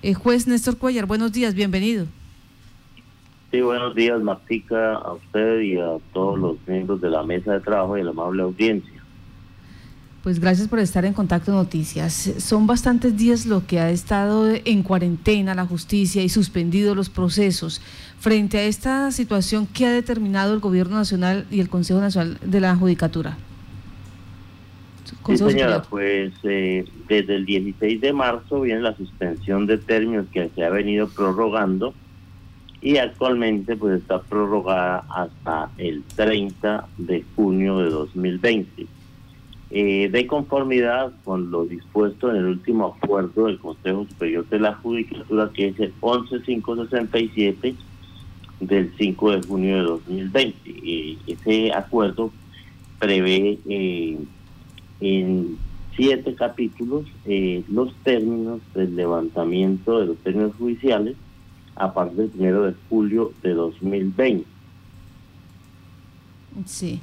Eh, juez Néstor Cuellar, buenos días, bienvenido. Sí, buenos días, Martica, a usted y a todos los miembros de la mesa de trabajo y a la amable audiencia. Pues gracias por estar en Contacto Noticias. Son bastantes días lo que ha estado en cuarentena la justicia y suspendido los procesos. Frente a esta situación, ¿qué ha determinado el Gobierno Nacional y el Consejo Nacional de la Judicatura? Sí, señora, pues eh, desde el 16 de marzo viene la suspensión de términos que se ha venido prorrogando y actualmente pues está prorrogada hasta el 30 de junio de 2020. Eh, de conformidad con lo dispuesto en el último acuerdo del Consejo Superior de la Judicatura, que es el 11567 del 5 de junio de 2020. y ese acuerdo prevé eh, en siete capítulos eh, los términos del levantamiento de los términos judiciales a partir del primero de julio de 2020. Sí.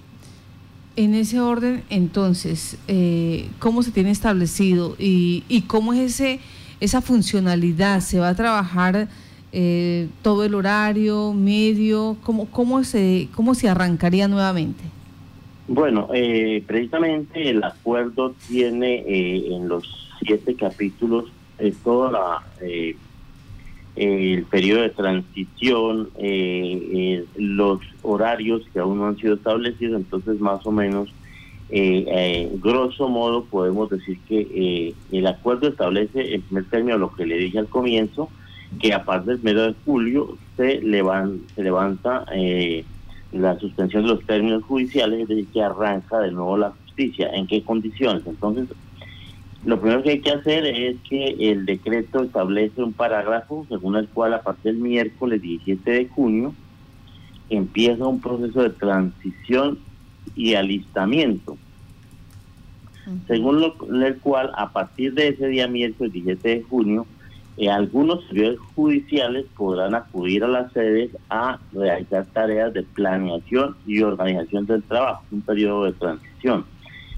En ese orden, entonces, eh, ¿cómo se tiene establecido y, y, cómo es ese esa funcionalidad? ¿Se va a trabajar eh, todo el horario, medio? ¿Cómo, cómo, se, ¿Cómo se arrancaría nuevamente? Bueno, eh, precisamente el acuerdo tiene eh, en los siete capítulos eh, todo la, eh, el periodo de transición, los horarios que aún no han sido establecidos, entonces más o menos, grosso modo, podemos decir que el acuerdo establece en primer término lo que le dije al comienzo, que a partir del mes de julio se, se levanta la suspensión de los términos judiciales, es decir, que arranca de nuevo la justicia. ¿En qué condiciones? Entonces, lo primero que hay que hacer es que el decreto establece un parágrafo según el cual a partir del miércoles 17 de junio empieza un proceso de transición y alistamiento, según lo, el cual a partir de ese día miércoles 17 de junio algunos servidores judiciales podrán acudir a las sedes a realizar tareas de planeación y organización del trabajo, un periodo de transición.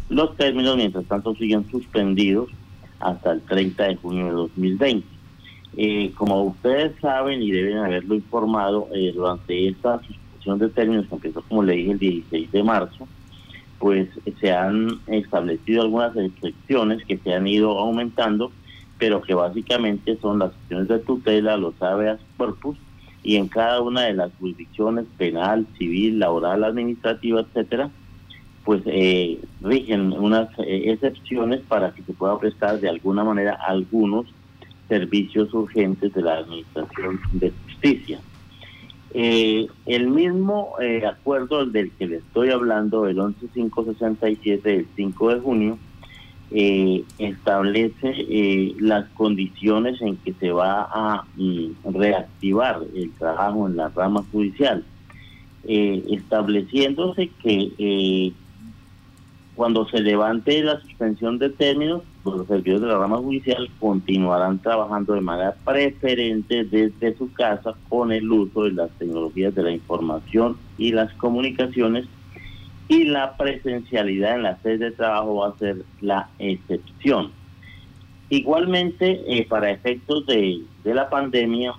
Los términos, mientras tanto, siguen suspendidos hasta el 30 de junio de 2020. Eh, como ustedes saben y deben haberlo informado, eh, durante esta suspensión de términos que empezó, como le dije, el 16 de marzo, pues se han establecido algunas restricciones que se han ido aumentando pero que básicamente son las acciones de tutela, los habeas corpus, y en cada una de las jurisdicciones penal, civil, laboral, administrativa, etcétera, pues eh, rigen unas eh, excepciones para que se pueda prestar de alguna manera algunos servicios urgentes de la Administración de Justicia. Eh, el mismo acuerdo del que le estoy hablando, el 11567 del 5 de junio, eh, establece eh, las condiciones en que se va a mm, reactivar el trabajo en la rama judicial, eh, estableciéndose que eh, cuando se levante la suspensión de términos, los servidores de la rama judicial continuarán trabajando de manera preferente desde su casa con el uso de las tecnologías de la información y las comunicaciones y la presencialidad en la sede de trabajo va a ser la excepción. Igualmente, eh, para efectos de, de la pandemia,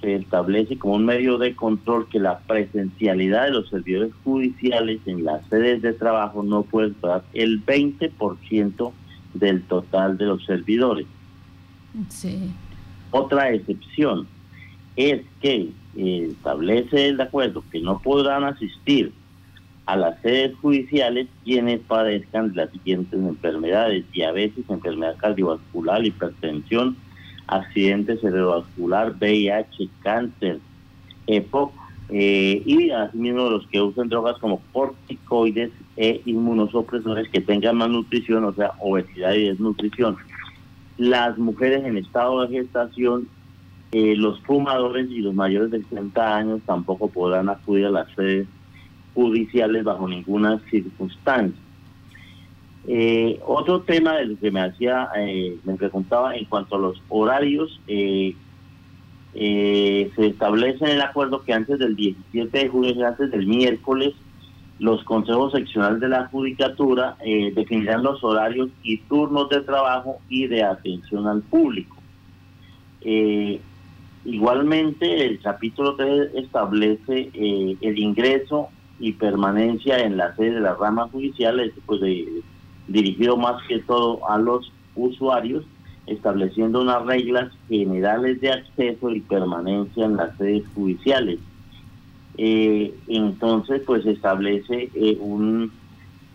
se establece como un medio de control que la presencialidad de los servidores judiciales en las sedes de trabajo no puede superar el 20% del total de los servidores. Sí. Otra excepción es que eh, establece el acuerdo que no podrán asistir a las sedes judiciales quienes padezcan de las siguientes enfermedades, diabetes, enfermedad cardiovascular, hipertensión, accidente cerebrovascular, VIH, cáncer, EPOC, eh, y asimismo los que usan drogas como corticoides e inmunosupresores que tengan malnutrición, o sea, obesidad y desnutrición. Las mujeres en estado de gestación, eh, los fumadores y los mayores de 60 años tampoco podrán acudir a las sedes judiciales bajo ninguna circunstancia. Eh, otro tema de lo que me hacía, eh, me preguntaba en cuanto a los horarios, eh, se establece en el acuerdo que antes del 17 de julio, antes del miércoles, los consejos seccionales de la judicatura definirán los horarios y turnos de trabajo y de atención al público. Eh, igualmente, el capítulo 3 establece eh, el ingreso y permanencia en la sede de las ramas judiciales, pues dirigido más que todo a los usuarios, estableciendo unas reglas generales de acceso y permanencia en las sedes judiciales. Eh, entonces, pues establece un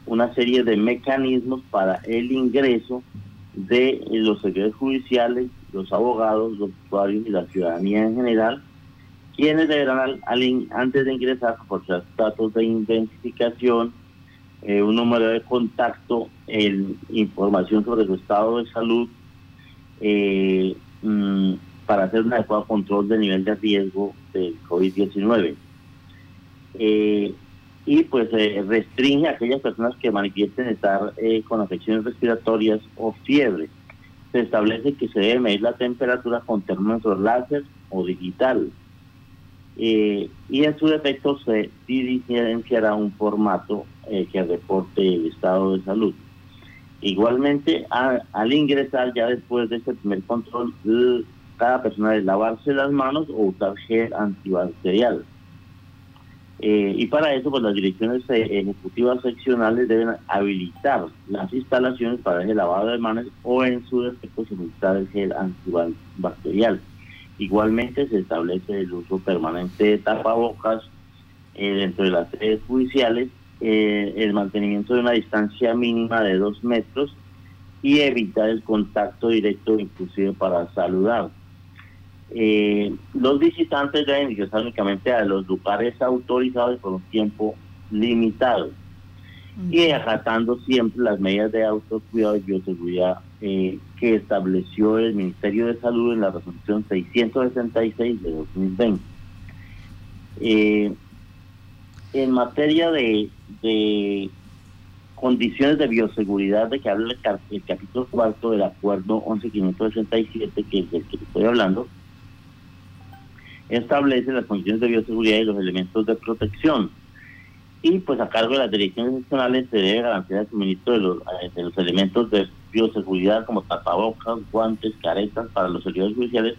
una serie de mecanismos para el ingreso de los secretarios judiciales, los abogados, los usuarios y la ciudadanía en general, quienes deberán antes de ingresar aportar datos de identificación, eh, un número de contacto, información sobre su estado de salud, eh, mm, para hacer un adecuado control del nivel de riesgo del COVID-19 y pues eh, restringe a aquellas personas que manifiesten estar eh, con afecciones respiratorias o fiebre. Se establece que se debe medir la temperatura con termómetro láser o digital. Eh, y en su defecto se diligenciará un formato que reporte el estado de salud. Igualmente, al ingresar ya después de ese primer control, cada persona debe lavarse las manos o usar gel antibacterial. Eh, y para eso, pues las direcciones eh, ejecutivas seccionales deben habilitar las instalaciones para el lavado de manos o en su defecto suministrar el gel antibacterial. Igualmente se establece el uso permanente de tapabocas eh, dentro de las sedes judiciales, el mantenimiento de una distancia mínima de dos metros y evitar el contacto directo inclusive para saludar. Eh, los visitantes deben ingresar únicamente a los lugares autorizados por un tiempo limitado y acatando siempre las medidas de autocuidado y bioseguridad eh, que estableció el Ministerio de Salud en la resolución 666 de 2020. Eh, en materia de, condiciones de bioseguridad de que habla el, capítulo cuarto del acuerdo 11567, que es del que estoy hablando, establece las condiciones de bioseguridad y los elementos de protección. Y pues a cargo de las direcciones nacionales se debe garantizar el suministro de los, eh, de los elementos de bioseguridad como tapabocas, guantes, caretas para los servidores judiciales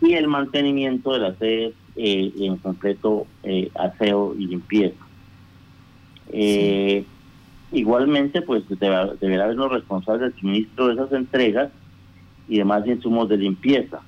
y el mantenimiento de las sedes eh, en completo eh, aseo y limpieza. Igualmente, pues deberá, deberá haber los responsables del suministro de esas entregas y demás insumos de limpieza.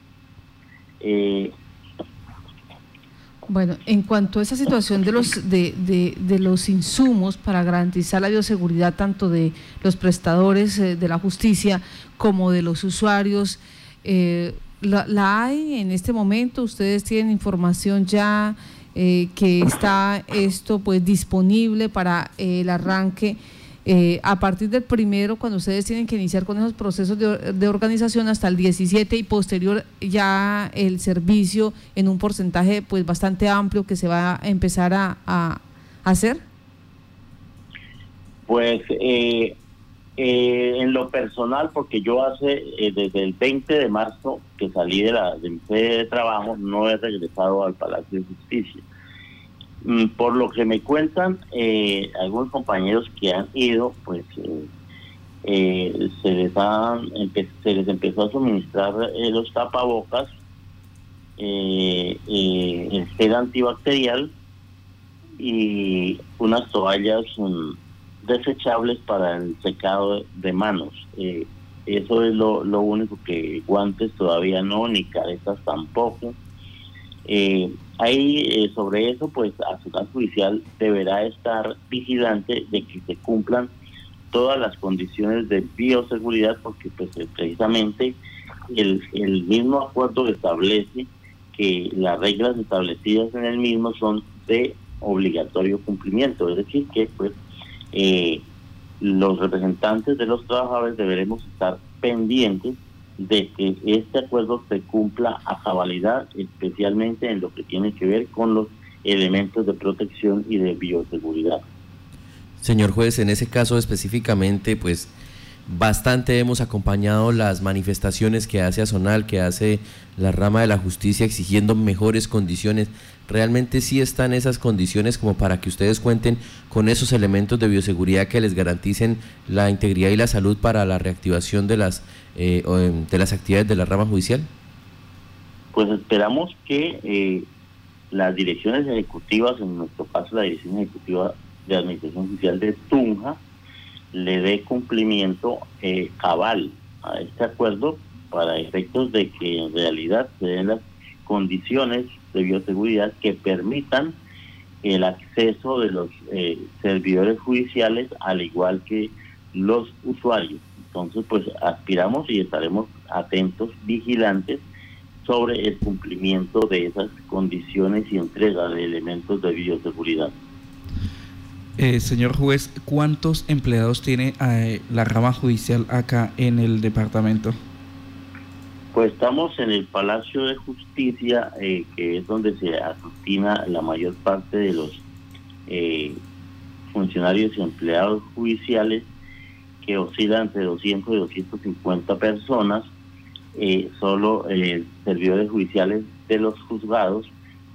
Bueno, en cuanto a esa situación de los, de, de, los insumos para garantizar la bioseguridad tanto de los prestadores eh, de la justicia como de los usuarios, eh, la, hay en este momento? ¿Ustedes tienen información ya eh, que está esto pues disponible para el arranque? Eh, a partir del primero, cuando ustedes tienen que iniciar con esos procesos de, organización hasta el 17 y posterior ya el servicio en un porcentaje pues bastante amplio que se va a empezar a, hacer? Pues eh, eh, en lo personal, porque yo hace desde el 20 de marzo que salí de la de mi sede de trabajo, no he regresado al Palacio de Justicia. Mm, por lo que me cuentan eh, algunos compañeros que han ido, pues eh, eh, se les se les empezó a suministrar los tapabocas, el gel antibacterial y unas toallas mm, desechables para el secado de manos. eso es lo, lo único que guantes todavía no, ni caretas tampoco. Eh, ahí eh, sobre eso, pues Ciudad Judicial deberá estar vigilante de que se cumplan todas las condiciones de bioseguridad, porque pues eh, precisamente el, el mismo acuerdo establece que las reglas establecidas en el mismo son de obligatorio cumplimiento, es decir, que pues eh, los representantes de los trabajadores deberemos estar pendientes de que este acuerdo se cumpla a cabalidad, especialmente en lo que tiene que ver con los elementos de protección y de bioseguridad. Señor juez, en ese caso específicamente, pues bastante hemos acompañado las manifestaciones que hace Azonal, que hace la rama de la justicia exigiendo mejores condiciones. ¿Realmente sí están esas condiciones como para que ustedes cuenten con esos elementos de bioseguridad que les garanticen la integridad y la salud para la reactivación de las, eh, de las actividades de la rama judicial? Pues esperamos que eh, las direcciones ejecutivas, en nuestro caso la Dirección Ejecutiva de Administración Judicial de Tunja, le dé cumplimiento eh, cabal a este acuerdo para efectos de que en realidad se den las condiciones de bioseguridad que permitan el acceso de los eh, servidores judiciales al igual que los usuarios. Entonces, pues aspiramos y estaremos atentos, vigilantes sobre el cumplimiento de esas condiciones y entrega de elementos de bioseguridad. Eh, señor juez, ¿cuántos empleados tiene eh, la rama judicial acá en el departamento? Pues estamos en el Palacio de Justicia, eh, que es donde se aglutina la mayor parte de los funcionarios y empleados judiciales, que oscilan entre 200 y 250 personas eh, solo eh, servidores judiciales de los juzgados,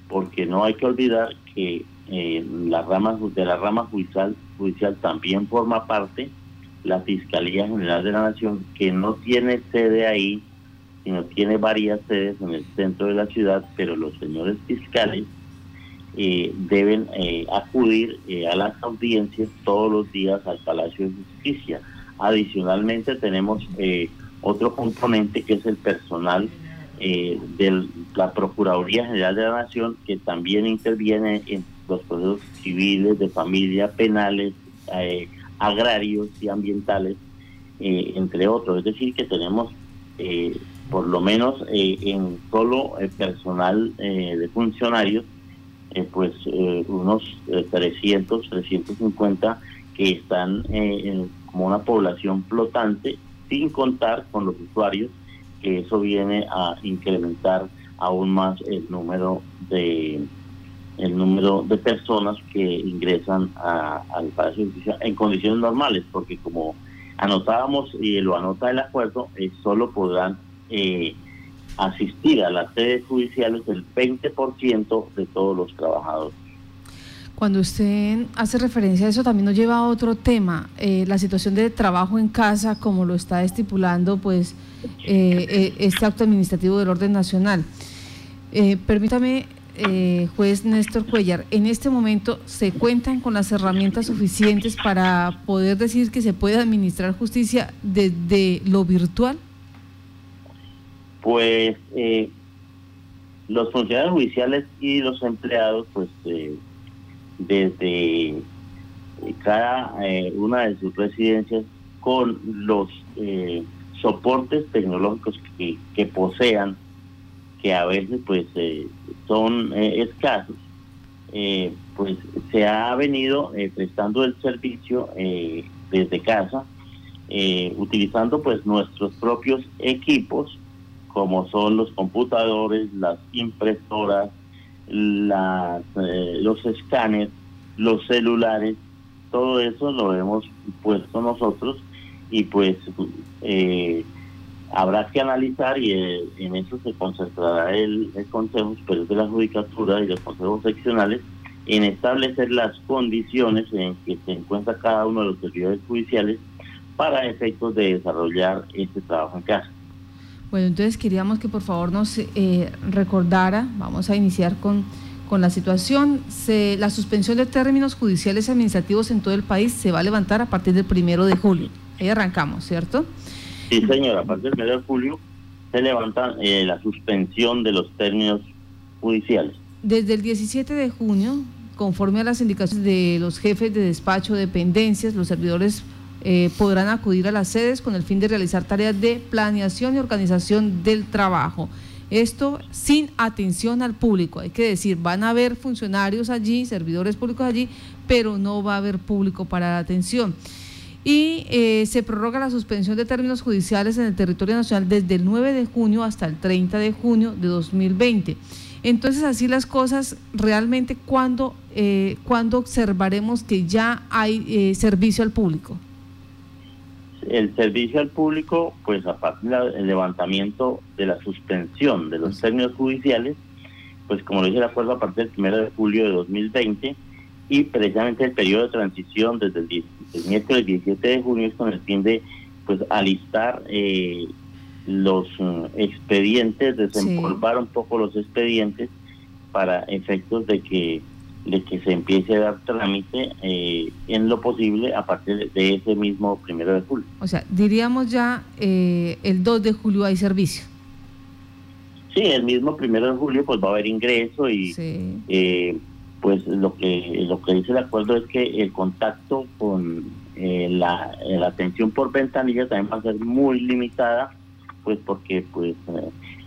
porque no hay que olvidar que eh, la rama, de la rama judicial, judicial también forma parte la Fiscalía General de la Nación, que no tiene sede ahí, sino tiene varias sedes en el centro de la ciudad, pero los señores fiscales eh, deben acudir a las audiencias todos los días al Palacio de Justicia. Adicionalmente tenemos eh, otro componente que es el personal eh, de la Procuraduría General de la Nación, que también interviene en los procesos civiles, de familia, penales, eh, agrarios y ambientales, eh, entre otros. Es decir, que tenemos por lo menos en solo personal de funcionarios, pues unos 300, 350 que están como una población flotante sin contar con los usuarios, que eso viene a incrementar aún más el número de el número de personas que ingresan al Palacio de en condiciones normales, porque como anotábamos y lo anota el acuerdo, eh, solo podrán eh, asistir a las sedes judiciales el 20% de todos los trabajadores. Cuando usted hace referencia a eso, también nos lleva a otro tema, eh, la situación de trabajo en casa, como lo está estipulando pues eh, eh, este acto administrativo del orden nacional. permítame, juez Néstor Cuellar, en este momento se cuentan con las herramientas suficientes para poder decir que se puede administrar justicia desde lo virtual. Pues los funcionarios judiciales y los empleados, pues desde eh, cada eh, una de sus residencias con los eh, soportes tecnológicos que, que, posean, que a veces pues son escasos, pues se ha venido prestando el servicio desde casa, utilizando pues nuestros propios equipos, como son los computadores, las impresoras, las, eh, los escáneres, los celulares, todo eso lo hemos puesto nosotros y pues eh, habrá que analizar y eh, en eso se concentrará el, Consejo Superior de la Judicatura y los consejos seccionales en establecer las condiciones en que se encuentra cada uno de los servidores judiciales para efectos de desarrollar este trabajo en casa. Bueno, entonces queríamos que por favor nos eh, recordara, vamos a iniciar con, con la situación, la suspensión de términos judiciales administrativos en todo el país se va a levantar a partir del primero de julio. Ahí arrancamos, ¿cierto? Sí, señora, a partir del primero de julio se levanta eh, la suspensión de los términos judiciales. Desde el 17 de junio, conforme a las indicaciones de los jefes de despacho, dependencias, los servidores eh, podrán acudir a las sedes con el fin de realizar tareas de planeación y organización del trabajo. Esto sin atención al público. Hay que decir, van a haber funcionarios allí, servidores públicos allí, pero no va a haber público para la atención. Y eh, se prorroga la suspensión de términos judiciales en el territorio nacional desde el 9 de junio hasta el 30 de junio de 2020. Entonces, así las cosas, realmente, ¿cuándo, eh, observaremos que ya hay servicio al público? el servicio al público, pues a partir del levantamiento de la suspensión de los términos judiciales, pues como lo dice el acuerdo, a partir del 1 de julio de 2020 y precisamente el periodo de transición desde el, miércoles 17 de junio es con el fin de pues alistar eh, los mm, expedientes, desempolvar un poco los expedientes para efectos de que de que se empiece a dar trámite eh, en lo posible a partir de ese mismo primero de julio. O sea, diríamos ya eh, el 2 de julio hay servicio. Sí, el mismo primero de julio pues va a haber ingreso y eh, pues lo que lo que dice el acuerdo es que el contacto con la, la atención por ventanilla también va a ser muy limitada pues porque pues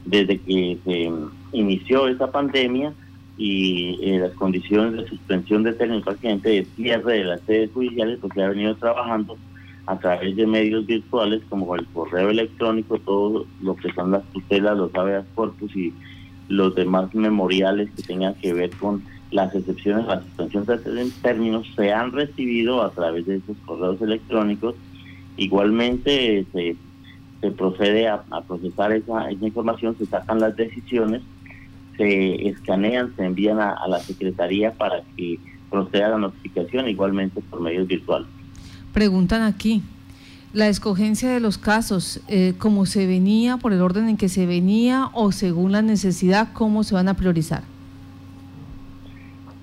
desde que se inició esa pandemia y eh, las condiciones de suspensión de términos prácticamente de cierre de las sedes judiciales, porque ha venido trabajando a través de medios virtuales como el correo electrónico, todo lo que son las tutelas, los habeas corpus y los demás memoriales que tengan que ver con las excepciones la suspensión de términos se han recibido a través de esos correos electrónicos. Igualmente se, procede a, a procesar esa, esa información, se sacan las decisiones se escanean, se envían a, la Secretaría para que proceda la notificación igualmente por medios virtuales. Preguntan aquí, la escogencia de los casos, eh, ¿cómo se venía, por el orden en que se venía o según la necesidad, cómo se van a priorizar?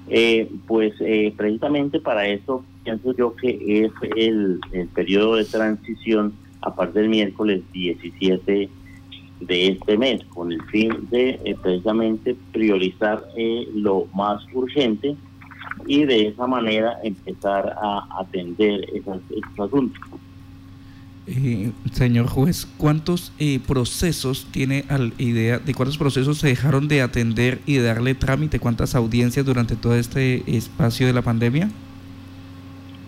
Eh, pues eh, precisamente para eso pienso yo que es el, periodo de transición a partir del miércoles 17 de este mes, con el fin de eh, precisamente priorizar eh, lo más urgente y de esa manera empezar a atender esos, asuntos. Eh, señor juez, ¿cuántos procesos tiene al idea de cuántos procesos se dejaron de atender y de darle trámite? ¿Cuántas audiencias durante todo este espacio de la pandemia?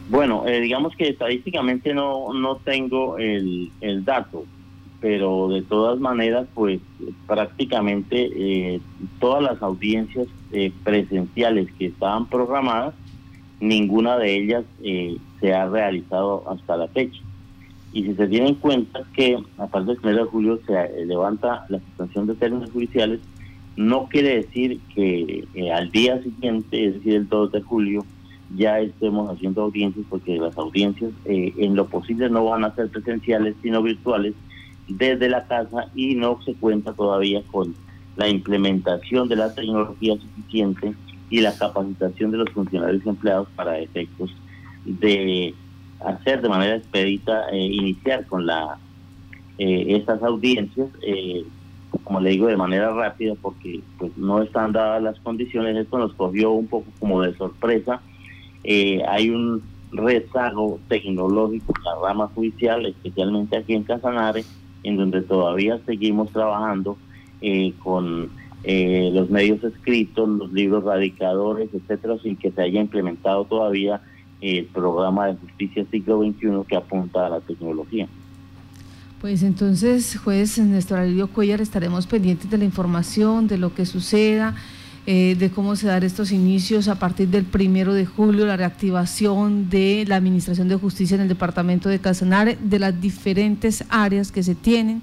Bueno, digamos que estadísticamente no, no tengo el, el dato, pero de todas maneras, pues prácticamente eh, todas las audiencias eh, presenciales que estaban programadas, ninguna de ellas eh, se ha realizado hasta la fecha. Y si se tiene en cuenta que a partir del 1 de julio se levanta la suspensión de términos judiciales, no quiere decir que al día siguiente, es decir, el 2 de julio, ya estemos haciendo audiencias, porque las audiencias en lo posible no van a ser presenciales, sino virtuales, desde la casa y no se cuenta todavía con la implementación de la tecnología suficiente y la capacitación de los funcionarios empleados para efectos de hacer de manera expedita, eh, iniciar con la eh, estas audiencias, eh, como le digo, de manera rápida, porque pues no están dadas las condiciones. Esto nos cogió un poco como de sorpresa. hay un rezago tecnológico en la rama judicial, especialmente aquí en Casanare, en donde todavía seguimos trabajando eh, con eh, los medios escritos, los libros radicadores, etcétera, sin que se haya implementado todavía el programa de justicia siglo XXI que apunta a la tecnología. Pues entonces, juez Néstor Alirio Cuellar, estaremos pendientes de la información, de lo que suceda, eh, de cómo se dan estos inicios a partir del primero de julio, la reactivación de la Administración de Justicia en el Departamento de Casanare, de las diferentes áreas que se tienen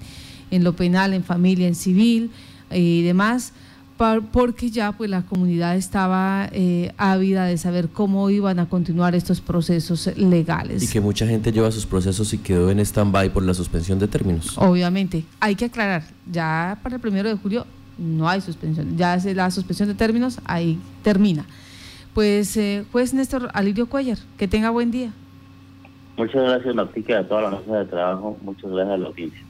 en lo penal, en familia, en civil eh, y demás, porque ya pues la comunidad estaba eh, ávida de saber cómo iban a continuar estos procesos legales. Y que mucha gente lleva sus procesos y quedó en stand-by por la suspensión de términos. Obviamente, hay que aclarar, ya para el primero de julio no hay suspensión. Ya la suspensión de términos, ahí termina. Pues, eh, juez Néstor Alirio Cuellar, que tenga buen día. Muchas gracias, Martica, a toda la mesa de trabajo. Muchas gracias a la audiencia.